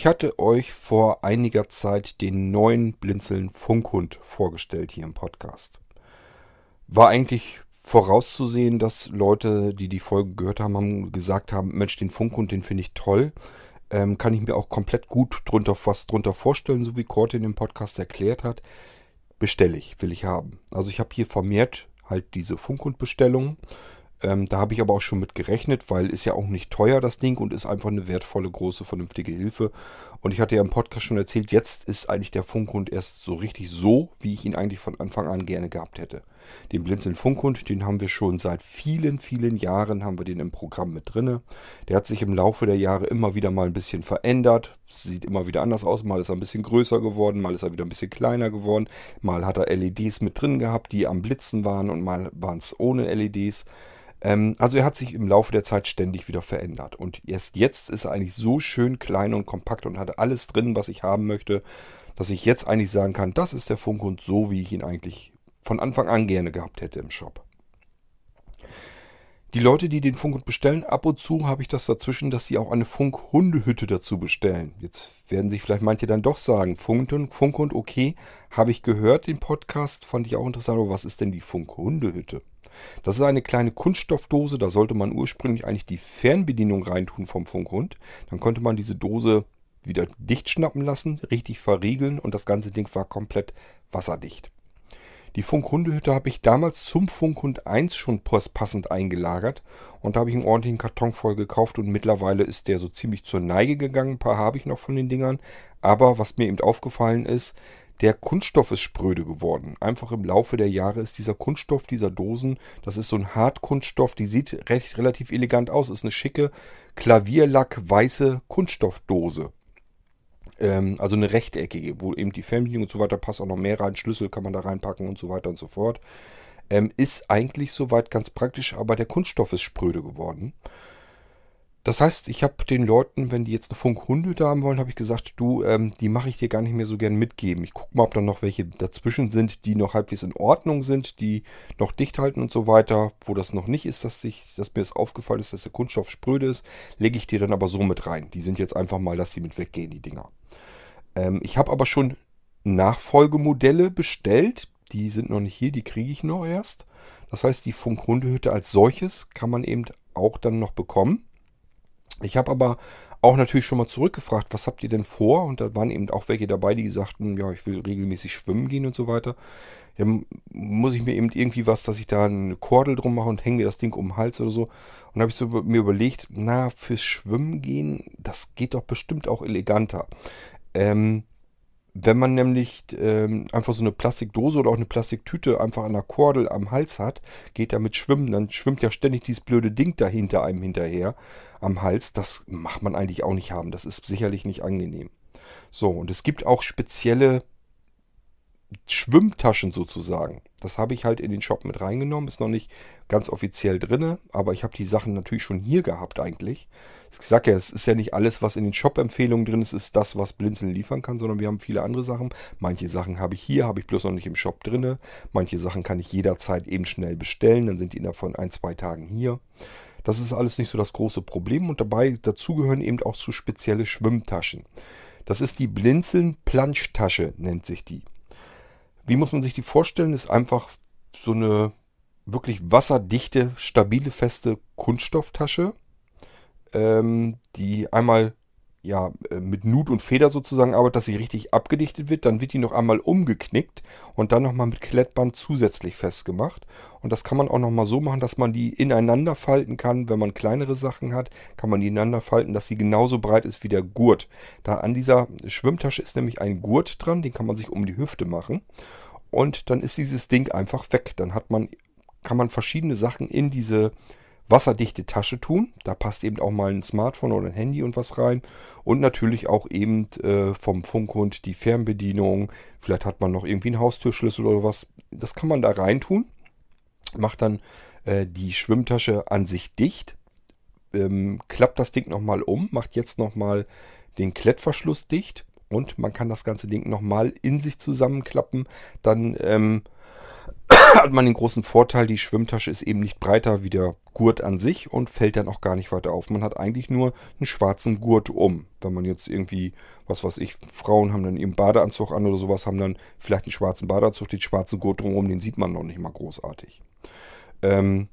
Ich hatte euch vor einiger Zeit den neuen Blinzeln Funkhund vorgestellt hier im Podcast. War eigentlich vorauszusehen, dass Leute, die die Folge gehört haben, haben gesagt haben, Mensch, den Funkhund, den finde ich toll. Ähm, kann ich mir auch komplett gut drunter, was drunter vorstellen, so wie Korte in dem Podcast erklärt hat. Bestelle ich, will ich haben. Also ich habe hier vermehrt halt diese Funkhund-Bestellungen. Ähm, da habe ich aber auch schon mit gerechnet, weil ist ja auch nicht teuer das Ding und ist einfach eine wertvolle, große, vernünftige Hilfe. Und ich hatte ja im Podcast schon erzählt, jetzt ist eigentlich der Funkhund erst so richtig so, wie ich ihn eigentlich von Anfang an gerne gehabt hätte. Den Blinzeln Funkhund, den haben wir schon seit vielen, vielen Jahren, haben wir den im Programm mit drinne. Der hat sich im Laufe der Jahre immer wieder mal ein bisschen verändert. Sieht immer wieder anders aus. Mal ist er ein bisschen größer geworden, mal ist er wieder ein bisschen kleiner geworden. Mal hat er LEDs mit drin gehabt, die am Blitzen waren und mal waren es ohne LEDs. Ähm, also er hat sich im Laufe der Zeit ständig wieder verändert. Und erst jetzt ist er eigentlich so schön klein und kompakt und hat alles drin, was ich haben möchte, dass ich jetzt eigentlich sagen kann, das ist der Funkhund so, wie ich ihn eigentlich von Anfang an gerne gehabt hätte im Shop. Die Leute, die den Funkhund bestellen, ab und zu habe ich das dazwischen, dass sie auch eine Funkhundehütte dazu bestellen. Jetzt werden sich vielleicht manche dann doch sagen, Funkhund, Funkhund okay, habe ich gehört, den Podcast, fand ich auch interessant, aber was ist denn die Funkhundehütte? Das ist eine kleine Kunststoffdose, da sollte man ursprünglich eigentlich die Fernbedienung reintun vom Funkhund. Dann konnte man diese Dose wieder dicht schnappen lassen, richtig verriegeln und das ganze Ding war komplett wasserdicht. Die Funkhundehütte habe ich damals zum Funkhund 1 schon passend eingelagert und da habe ich einen ordentlichen Karton voll gekauft und mittlerweile ist der so ziemlich zur Neige gegangen. Ein paar habe ich noch von den Dingern, aber was mir eben aufgefallen ist, der Kunststoff ist spröde geworden. Einfach im Laufe der Jahre ist dieser Kunststoff dieser Dosen, das ist so ein Hartkunststoff, die sieht recht, relativ elegant aus. Ist eine schicke Klavierlack-weiße Kunststoffdose. Ähm, also eine rechteckige, wo eben die Fernbedienung und so weiter passt auch noch mehr rein. Schlüssel kann man da reinpacken und so weiter und so fort. Ähm, ist eigentlich soweit ganz praktisch, aber der Kunststoff ist spröde geworden. Das heißt, ich habe den Leuten, wenn die jetzt eine Funkhundehütte haben wollen, habe ich gesagt, du, ähm, die mache ich dir gar nicht mehr so gern mitgeben. Ich gucke mal, ob da noch welche dazwischen sind, die noch halbwegs in Ordnung sind, die noch dicht halten und so weiter. Wo das noch nicht ist, dass, ich, dass mir das aufgefallen ist, dass der Kunststoff spröde ist, lege ich dir dann aber so mit rein. Die sind jetzt einfach mal, dass die mit weggehen, die Dinger. Ähm, ich habe aber schon Nachfolgemodelle bestellt. Die sind noch nicht hier, die kriege ich noch erst. Das heißt, die Funkhundehütte als solches kann man eben auch dann noch bekommen. Ich habe aber auch natürlich schon mal zurückgefragt, was habt ihr denn vor? Und da waren eben auch welche dabei, die sagten, ja, ich will regelmäßig schwimmen gehen und so weiter. Ja, muss ich mir eben irgendwie was, dass ich da eine Kordel drum mache und hänge mir das Ding um den Hals oder so. Und habe ich so mir überlegt, na, fürs Schwimmen gehen, das geht doch bestimmt auch eleganter. Ähm, wenn man nämlich ähm, einfach so eine Plastikdose oder auch eine Plastiktüte einfach an der Kordel am Hals hat, geht damit schwimmen, dann schwimmt ja ständig dieses blöde Ding da hinter einem hinterher am Hals. Das macht man eigentlich auch nicht haben. Das ist sicherlich nicht angenehm. So, und es gibt auch spezielle Schwimmtaschen sozusagen. Das habe ich halt in den Shop mit reingenommen. Ist noch nicht ganz offiziell drin, aber ich habe die Sachen natürlich schon hier gehabt eigentlich. Ich sage ja, es ist ja nicht alles, was in den Shop-Empfehlungen drin ist, ist das, was Blinzeln liefern kann, sondern wir haben viele andere Sachen. Manche Sachen habe ich hier, habe ich bloß noch nicht im Shop drin. Manche Sachen kann ich jederzeit eben schnell bestellen, dann sind die innerhalb von ein, zwei Tagen hier. Das ist alles nicht so das große Problem und dabei dazu gehören eben auch so spezielle Schwimmtaschen. Das ist die Blinzeln Planschtasche, nennt sich die. Wie muss man sich die vorstellen? Ist einfach so eine wirklich wasserdichte, stabile, feste Kunststofftasche, ähm, die einmal ja, äh, mit Nut und Feder sozusagen arbeitet, dass sie richtig abgedichtet wird. Dann wird die noch einmal umgeknickt und dann nochmal mit Klettband zusätzlich festgemacht. Und das kann man auch nochmal so machen, dass man die ineinander falten kann. Wenn man kleinere Sachen hat, kann man die ineinander falten, dass sie genauso breit ist wie der Gurt. Da an dieser Schwimmtasche ist nämlich ein Gurt dran, den kann man sich um die Hüfte machen. Und dann ist dieses Ding einfach weg. Dann hat man, kann man verschiedene Sachen in diese wasserdichte Tasche tun. Da passt eben auch mal ein Smartphone oder ein Handy und was rein. Und natürlich auch eben äh, vom Funkhund die Fernbedienung. Vielleicht hat man noch irgendwie einen Haustürschlüssel oder was. Das kann man da rein tun. Macht dann äh, die Schwimmtasche an sich dicht. Ähm, klappt das Ding nochmal um. Macht jetzt nochmal den Klettverschluss dicht. Und man kann das ganze Ding nochmal in sich zusammenklappen. Dann... Ähm, hat man den großen Vorteil, die Schwimmtasche ist eben nicht breiter wie der Gurt an sich und fällt dann auch gar nicht weiter auf. Man hat eigentlich nur einen schwarzen Gurt um. Wenn man jetzt irgendwie, was weiß ich, Frauen haben dann ihren Badeanzug an oder sowas, haben dann vielleicht einen schwarzen Badeanzug, den schwarzen Gurt drumherum, den sieht man noch nicht mal großartig. Ähm,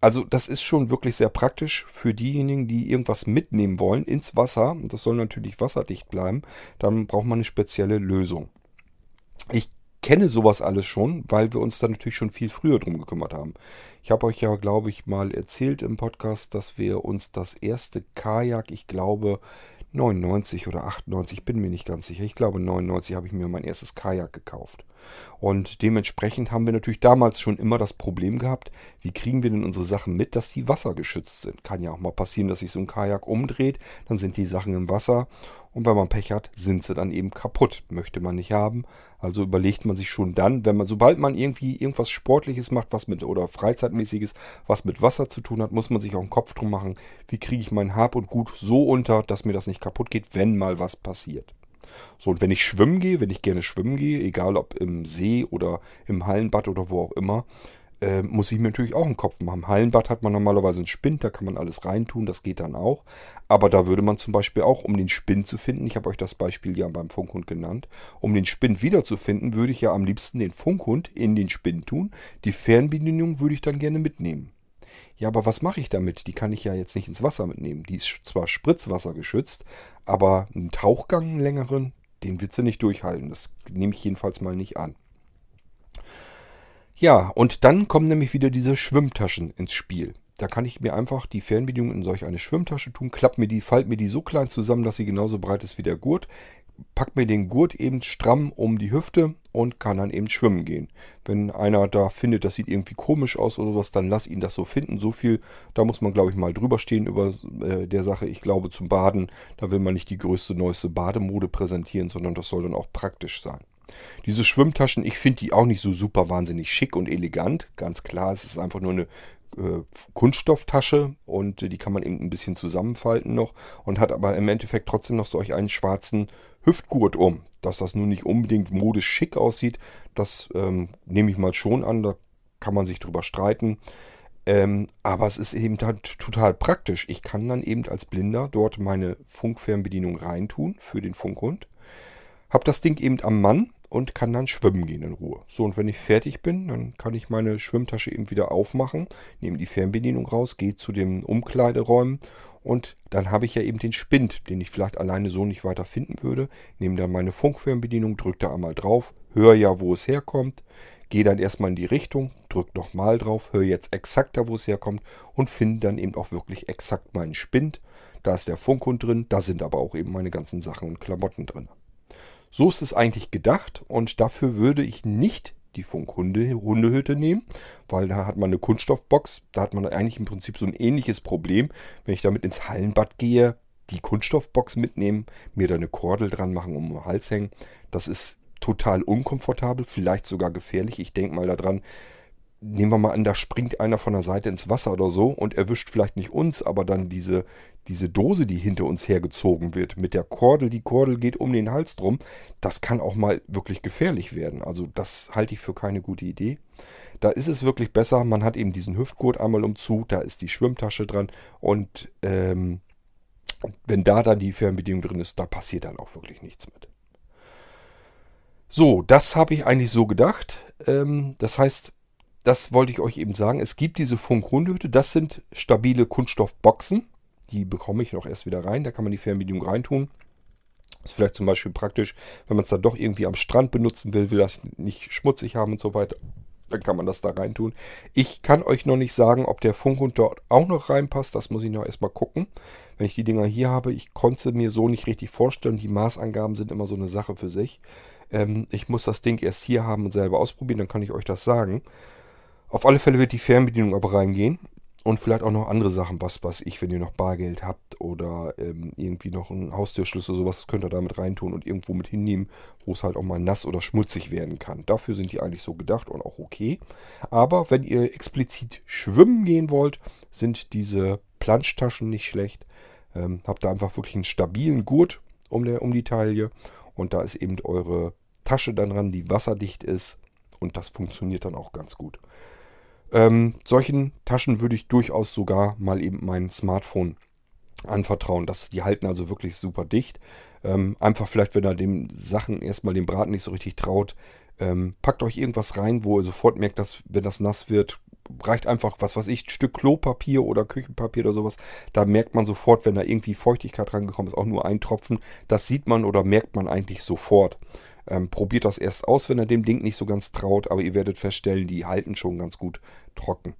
also das ist schon wirklich sehr praktisch für diejenigen, die irgendwas mitnehmen wollen ins Wasser. Und das soll natürlich wasserdicht bleiben. Dann braucht man eine spezielle Lösung. Ich kenne sowas alles schon, weil wir uns da natürlich schon viel früher drum gekümmert haben. Ich habe euch ja, glaube ich, mal erzählt im Podcast, dass wir uns das erste Kajak, ich glaube 99 oder 98, bin mir nicht ganz sicher. Ich glaube 99 habe ich mir mein erstes Kajak gekauft. Und dementsprechend haben wir natürlich damals schon immer das Problem gehabt, wie kriegen wir denn unsere Sachen mit, dass die wassergeschützt sind. Kann ja auch mal passieren, dass sich so ein Kajak umdreht, dann sind die Sachen im Wasser und wenn man Pech hat, sind sie dann eben kaputt. Möchte man nicht haben. Also überlegt man sich schon dann, wenn man, sobald man irgendwie irgendwas Sportliches macht, was mit, oder Freizeitmäßiges, was mit Wasser zu tun hat, muss man sich auch einen Kopf drum machen, wie kriege ich mein Hab und Gut so unter, dass mir das nicht kaputt geht, wenn mal was passiert. So, und wenn ich schwimmen gehe, wenn ich gerne schwimmen gehe, egal ob im See oder im Hallenbad oder wo auch immer, äh, muss ich mir natürlich auch einen Kopf machen. Hallenbad hat man normalerweise einen Spind, da kann man alles reintun, das geht dann auch. Aber da würde man zum Beispiel auch, um den Spind zu finden, ich habe euch das Beispiel ja beim Funkhund genannt, um den Spind wiederzufinden, würde ich ja am liebsten den Funkhund in den Spind tun. Die Fernbedienung würde ich dann gerne mitnehmen. Ja, aber was mache ich damit? Die kann ich ja jetzt nicht ins Wasser mitnehmen. Die ist zwar Spritzwasser geschützt, aber einen Tauchgang, einen längeren, den wird sie nicht durchhalten. Das nehme ich jedenfalls mal nicht an. Ja, und dann kommen nämlich wieder diese Schwimmtaschen ins Spiel. Da kann ich mir einfach die Fernbedienung in solch eine Schwimmtasche tun, klapp mir die, falt mir die so klein zusammen, dass sie genauso breit ist wie der Gurt, pack mir den Gurt eben stramm um die Hüfte und kann dann eben schwimmen gehen. Wenn einer da findet, das sieht irgendwie komisch aus oder sowas, dann lass ihn das so finden. So viel, da muss man glaube ich mal drüber stehen über äh, der Sache. Ich glaube zum Baden, da will man nicht die größte, neueste Bademode präsentieren, sondern das soll dann auch praktisch sein. Diese Schwimmtaschen, ich finde die auch nicht so super wahnsinnig schick und elegant. Ganz klar, es ist einfach nur eine äh, Kunststofftasche und äh, die kann man eben ein bisschen zusammenfalten noch und hat aber im Endeffekt trotzdem noch solch einen schwarzen Hüftgurt um. Dass das nun nicht unbedingt modisch schick aussieht, das ähm, nehme ich mal schon an, da kann man sich drüber streiten. Ähm, aber es ist eben total praktisch. Ich kann dann eben als Blinder dort meine Funkfernbedienung reintun für den Funkhund. Hab das Ding eben am Mann und kann dann schwimmen gehen in Ruhe. So, und wenn ich fertig bin, dann kann ich meine Schwimmtasche eben wieder aufmachen, nehme die Fernbedienung raus, gehe zu den Umkleideräumen und dann habe ich ja eben den Spind, den ich vielleicht alleine so nicht weiter finden würde. Nehme dann meine Funkfernbedienung, drücke da einmal drauf, höre ja, wo es herkommt, gehe dann erstmal in die Richtung, drücke nochmal drauf, höre jetzt exakt da, wo es herkommt und finde dann eben auch wirklich exakt meinen Spind. Da ist der Funkhund drin, da sind aber auch eben meine ganzen Sachen und Klamotten drin. So ist es eigentlich gedacht und dafür würde ich nicht die Funkhundehütte nehmen, weil da hat man eine Kunststoffbox. Da hat man eigentlich im Prinzip so ein ähnliches Problem. Wenn ich damit ins Hallenbad gehe, die Kunststoffbox mitnehmen, mir da eine Kordel dran machen, um den Hals hängen, das ist total unkomfortabel, vielleicht sogar gefährlich. Ich denke mal daran, nehmen wir mal an, da springt einer von der Seite ins Wasser oder so und erwischt vielleicht nicht uns, aber dann diese, diese Dose, die hinter uns hergezogen wird, mit der Kordel, die Kordel geht um den Hals drum, das kann auch mal wirklich gefährlich werden. Also das halte ich für keine gute Idee. Da ist es wirklich besser, man hat eben diesen Hüftgurt einmal umzu, da ist die Schwimmtasche dran und ähm, wenn da dann die Fernbedienung drin ist, da passiert dann auch wirklich nichts mit. So, das habe ich eigentlich so gedacht. Ähm, das heißt, das wollte ich euch eben sagen. Es gibt diese Funkrundhütte. Das sind stabile Kunststoffboxen. Die bekomme ich noch erst wieder rein. Da kann man die Fernbedienung reintun. Ist vielleicht zum Beispiel praktisch, wenn man es dann doch irgendwie am Strand benutzen will, will das nicht schmutzig haben und so weiter. Dann kann man das da reintun. Ich kann euch noch nicht sagen, ob der Funkhund dort auch noch reinpasst. Das muss ich noch erstmal gucken. Wenn ich die Dinger hier habe, ich konnte mir so nicht richtig vorstellen. Die Maßangaben sind immer so eine Sache für sich. Ähm, ich muss das Ding erst hier haben und selber ausprobieren, dann kann ich euch das sagen. Auf alle Fälle wird die Fernbedienung aber reingehen. Und vielleicht auch noch andere Sachen, was weiß ich, wenn ihr noch Bargeld habt oder ähm, irgendwie noch einen Haustürschlüssel, sowas könnt ihr damit reintun und irgendwo mit hinnehmen, wo es halt auch mal nass oder schmutzig werden kann. Dafür sind die eigentlich so gedacht und auch okay. Aber wenn ihr explizit schwimmen gehen wollt, sind diese Planschtaschen nicht schlecht. Ähm, habt da einfach wirklich einen stabilen Gurt um, der, um die Taille und da ist eben eure Tasche dann dran, die wasserdicht ist und das funktioniert dann auch ganz gut. Ähm, solchen Taschen würde ich durchaus sogar mal eben mein Smartphone anvertrauen. Das, die halten also wirklich super dicht. Ähm, einfach vielleicht, wenn ihr dem Sachen erstmal dem Braten nicht so richtig traut, ähm, packt euch irgendwas rein, wo ihr sofort merkt, dass wenn das nass wird, reicht einfach, was weiß ich, ein Stück Klopapier oder Küchenpapier oder sowas. Da merkt man sofort, wenn da irgendwie Feuchtigkeit rangekommen ist, auch nur ein Tropfen. Das sieht man oder merkt man eigentlich sofort. Ähm, probiert das erst aus, wenn ihr dem Ding nicht so ganz traut, aber ihr werdet feststellen, die halten schon ganz gut trocken.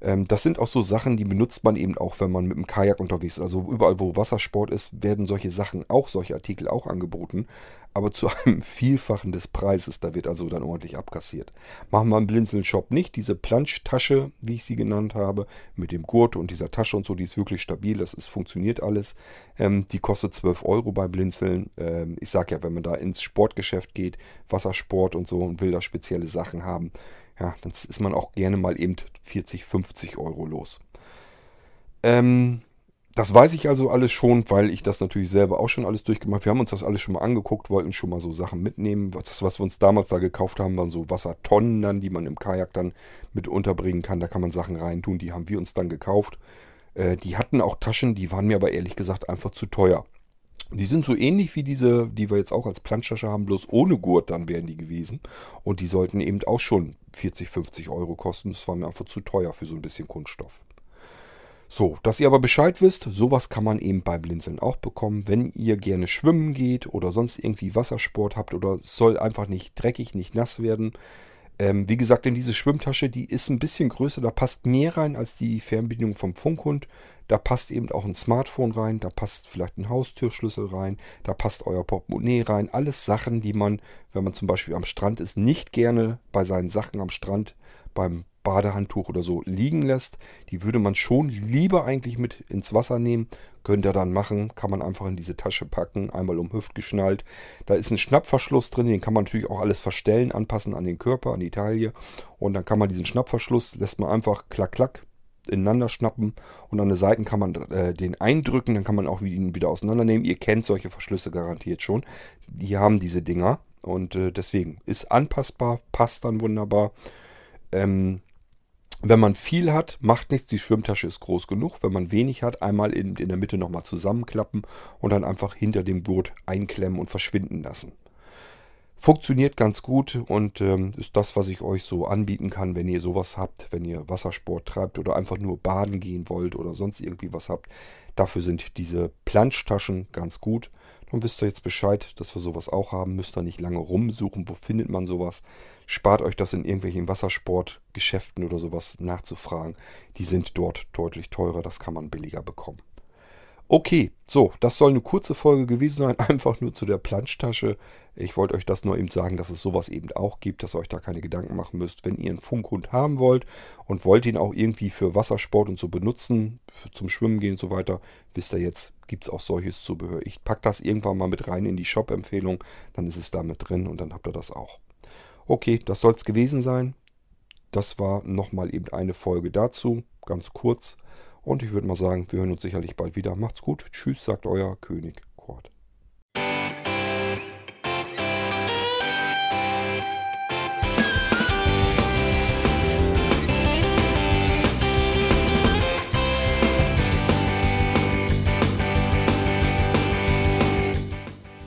Ähm, das sind auch so Sachen, die benutzt man eben auch, wenn man mit dem Kajak unterwegs ist. Also überall, wo Wassersport ist, werden solche Sachen auch, solche Artikel auch angeboten. Aber zu einem Vielfachen des Preises. Da wird also dann ordentlich abkassiert. Machen wir im Blinzeln-Shop nicht. Diese Planschtasche, wie ich sie genannt habe, mit dem Gurt und dieser Tasche und so, die ist wirklich stabil. Das ist, funktioniert alles. Ähm, die kostet 12 Euro bei Blinzeln. Ähm, ich sage ja, wenn man da ins Sportgeschäft geht, Wassersport und so und will da spezielle Sachen haben, ja, dann ist man auch gerne mal eben 40, 50 Euro los. Ähm, das weiß ich also alles schon, weil ich das natürlich selber auch schon alles durchgemacht habe. Wir haben uns das alles schon mal angeguckt, wollten schon mal so Sachen mitnehmen. Das, was wir uns damals da gekauft haben, waren so Wassertonnen dann, die man im Kajak dann mit unterbringen kann. Da kann man Sachen reintun, die haben wir uns dann gekauft. Äh, die hatten auch Taschen, die waren mir aber ehrlich gesagt einfach zu teuer. Die sind so ähnlich wie diese, die wir jetzt auch als Planschtasche haben, bloß ohne Gurt dann wären die gewesen. Und die sollten eben auch schon 40, 50 Euro kosten. Das war mir einfach zu teuer für so ein bisschen Kunststoff. So, dass ihr aber Bescheid wisst, sowas kann man eben bei Blinzeln auch bekommen. Wenn ihr gerne schwimmen geht oder sonst irgendwie Wassersport habt oder es soll einfach nicht dreckig, nicht nass werden, ähm, wie gesagt, in diese Schwimmtasche, die ist ein bisschen größer, da passt mehr rein als die Fernbedienung vom Funkhund. Da passt eben auch ein Smartphone rein, da passt vielleicht ein Haustürschlüssel rein, da passt euer Portemonnaie rein. Alles Sachen, die man, wenn man zum Beispiel am Strand ist, nicht gerne bei seinen Sachen am Strand beim Badehandtuch oder so liegen lässt. Die würde man schon lieber eigentlich mit ins Wasser nehmen. Könnt ihr dann machen, kann man einfach in diese Tasche packen, einmal um Hüft geschnallt. Da ist ein Schnappverschluss drin, den kann man natürlich auch alles verstellen, anpassen an den Körper, an die Taille. Und dann kann man diesen Schnappverschluss, lässt man einfach klack, klack ineinander schnappen und an den Seiten kann man äh, den eindrücken, dann kann man auch ihn wieder auseinandernehmen. Ihr kennt solche Verschlüsse garantiert schon. Die haben diese Dinger und äh, deswegen ist anpassbar, passt dann wunderbar. Ähm, wenn man viel hat, macht nichts, die Schwimmtasche ist groß genug. Wenn man wenig hat, einmal in, in der Mitte nochmal zusammenklappen und dann einfach hinter dem Gurt einklemmen und verschwinden lassen. Funktioniert ganz gut und ähm, ist das, was ich euch so anbieten kann, wenn ihr sowas habt, wenn ihr Wassersport treibt oder einfach nur baden gehen wollt oder sonst irgendwie was habt. Dafür sind diese Planschtaschen ganz gut. Dann wisst ihr jetzt Bescheid, dass wir sowas auch haben. Müsst ihr nicht lange rumsuchen, wo findet man sowas. Spart euch das in irgendwelchen Wassersportgeschäften oder sowas nachzufragen. Die sind dort deutlich teurer, das kann man billiger bekommen. Okay, so, das soll eine kurze Folge gewesen sein, einfach nur zu der Planschtasche. Ich wollte euch das nur eben sagen, dass es sowas eben auch gibt, dass ihr euch da keine Gedanken machen müsst. Wenn ihr einen Funkhund haben wollt und wollt ihn auch irgendwie für Wassersport und so benutzen, zum Schwimmen gehen und so weiter, wisst ihr jetzt, gibt es auch solches Zubehör. Ich packe das irgendwann mal mit rein in die Shop-Empfehlung, dann ist es da mit drin und dann habt ihr das auch. Okay, das soll es gewesen sein. Das war nochmal eben eine Folge dazu, ganz kurz. Und ich würde mal sagen, wir hören uns sicherlich bald wieder. Macht's gut. Tschüss, sagt euer König Kort.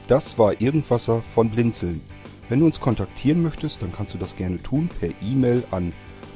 Das war Irgendwasser von Blinzeln. Wenn du uns kontaktieren möchtest, dann kannst du das gerne tun per E-Mail an